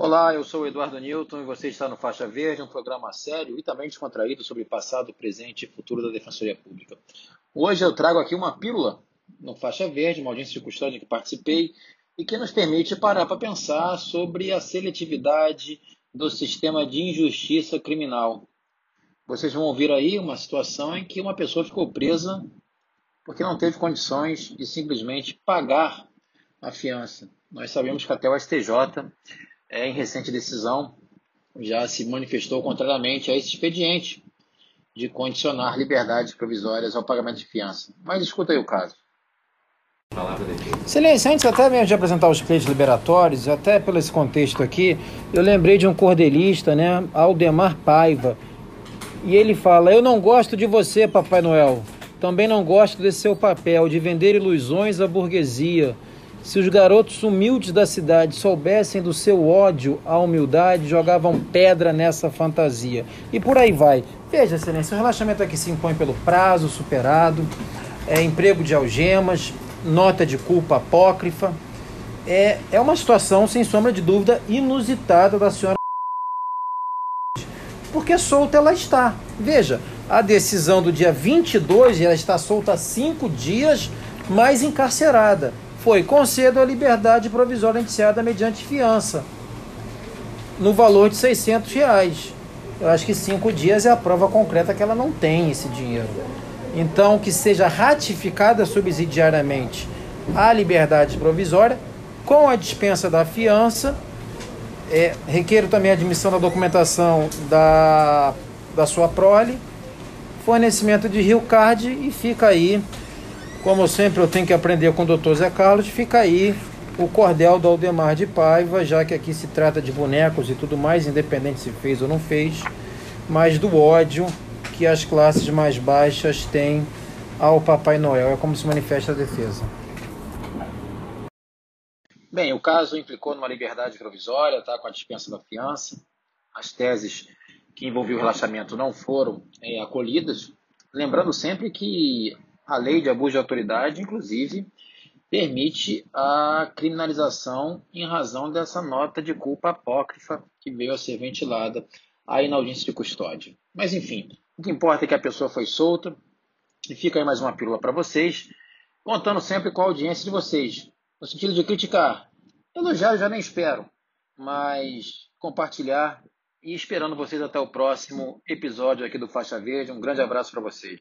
Olá, eu sou o Eduardo Newton e você está no Faixa Verde, um programa sério e também descontraído sobre passado, presente e futuro da Defensoria Pública. Hoje eu trago aqui uma pílula no Faixa Verde, uma audiência de custódia que participei e que nos permite parar para pensar sobre a seletividade do sistema de injustiça criminal. Vocês vão ouvir aí uma situação em que uma pessoa ficou presa porque não teve condições de simplesmente pagar a fiança. Nós sabemos que até o STJ é, em recente decisão, já se manifestou contrariamente a esse expediente de condicionar liberdades provisórias ao pagamento de fiança. Mas escuta aí o caso. Excelência, antes até mesmo de apresentar os pleitos liberatórios, até pelo esse contexto aqui, eu lembrei de um cordelista, né, Aldemar Paiva, e ele fala: Eu não gosto de você, Papai Noel. Também não gosto desse seu papel de vender ilusões à burguesia se os garotos humildes da cidade soubessem do seu ódio à humildade, jogavam pedra nessa fantasia. E por aí vai. Veja, excelência, o relaxamento aqui se impõe pelo prazo superado, é, emprego de algemas, nota de culpa apócrifa. É, é uma situação, sem sombra de dúvida, inusitada da senhora. Porque solta ela está. Veja, a decisão do dia 22, ela está solta há cinco dias, mais encarcerada foi concedo a liberdade provisória indiciada mediante fiança, no valor de 600 reais. Eu acho que cinco dias é a prova concreta que ela não tem esse dinheiro. Então, que seja ratificada subsidiariamente a liberdade provisória com a dispensa da fiança. É, requeiro também a admissão da documentação da, da sua prole, fornecimento de Rio Card e fica aí como sempre, eu tenho que aprender com o Dr. Zé Carlos. Fica aí o cordel do Aldemar de Paiva, já que aqui se trata de bonecos e tudo mais, independente se fez ou não fez, mas do ódio que as classes mais baixas têm ao Papai Noel. É como se manifesta a defesa. Bem, o caso implicou numa liberdade provisória, tá, com a dispensa da fiança. As teses que envolviam o relaxamento não foram é, acolhidas. Lembrando sempre que a lei de abuso de autoridade, inclusive, permite a criminalização em razão dessa nota de culpa apócrifa que veio a ser ventilada aí na audiência de custódia. Mas enfim, o que importa é que a pessoa foi solta e fica aí mais uma pílula para vocês, contando sempre com a audiência de vocês, no sentido de criticar. Elogiar eu já nem espero, mas compartilhar e esperando vocês até o próximo episódio aqui do Faixa Verde. Um grande abraço para vocês.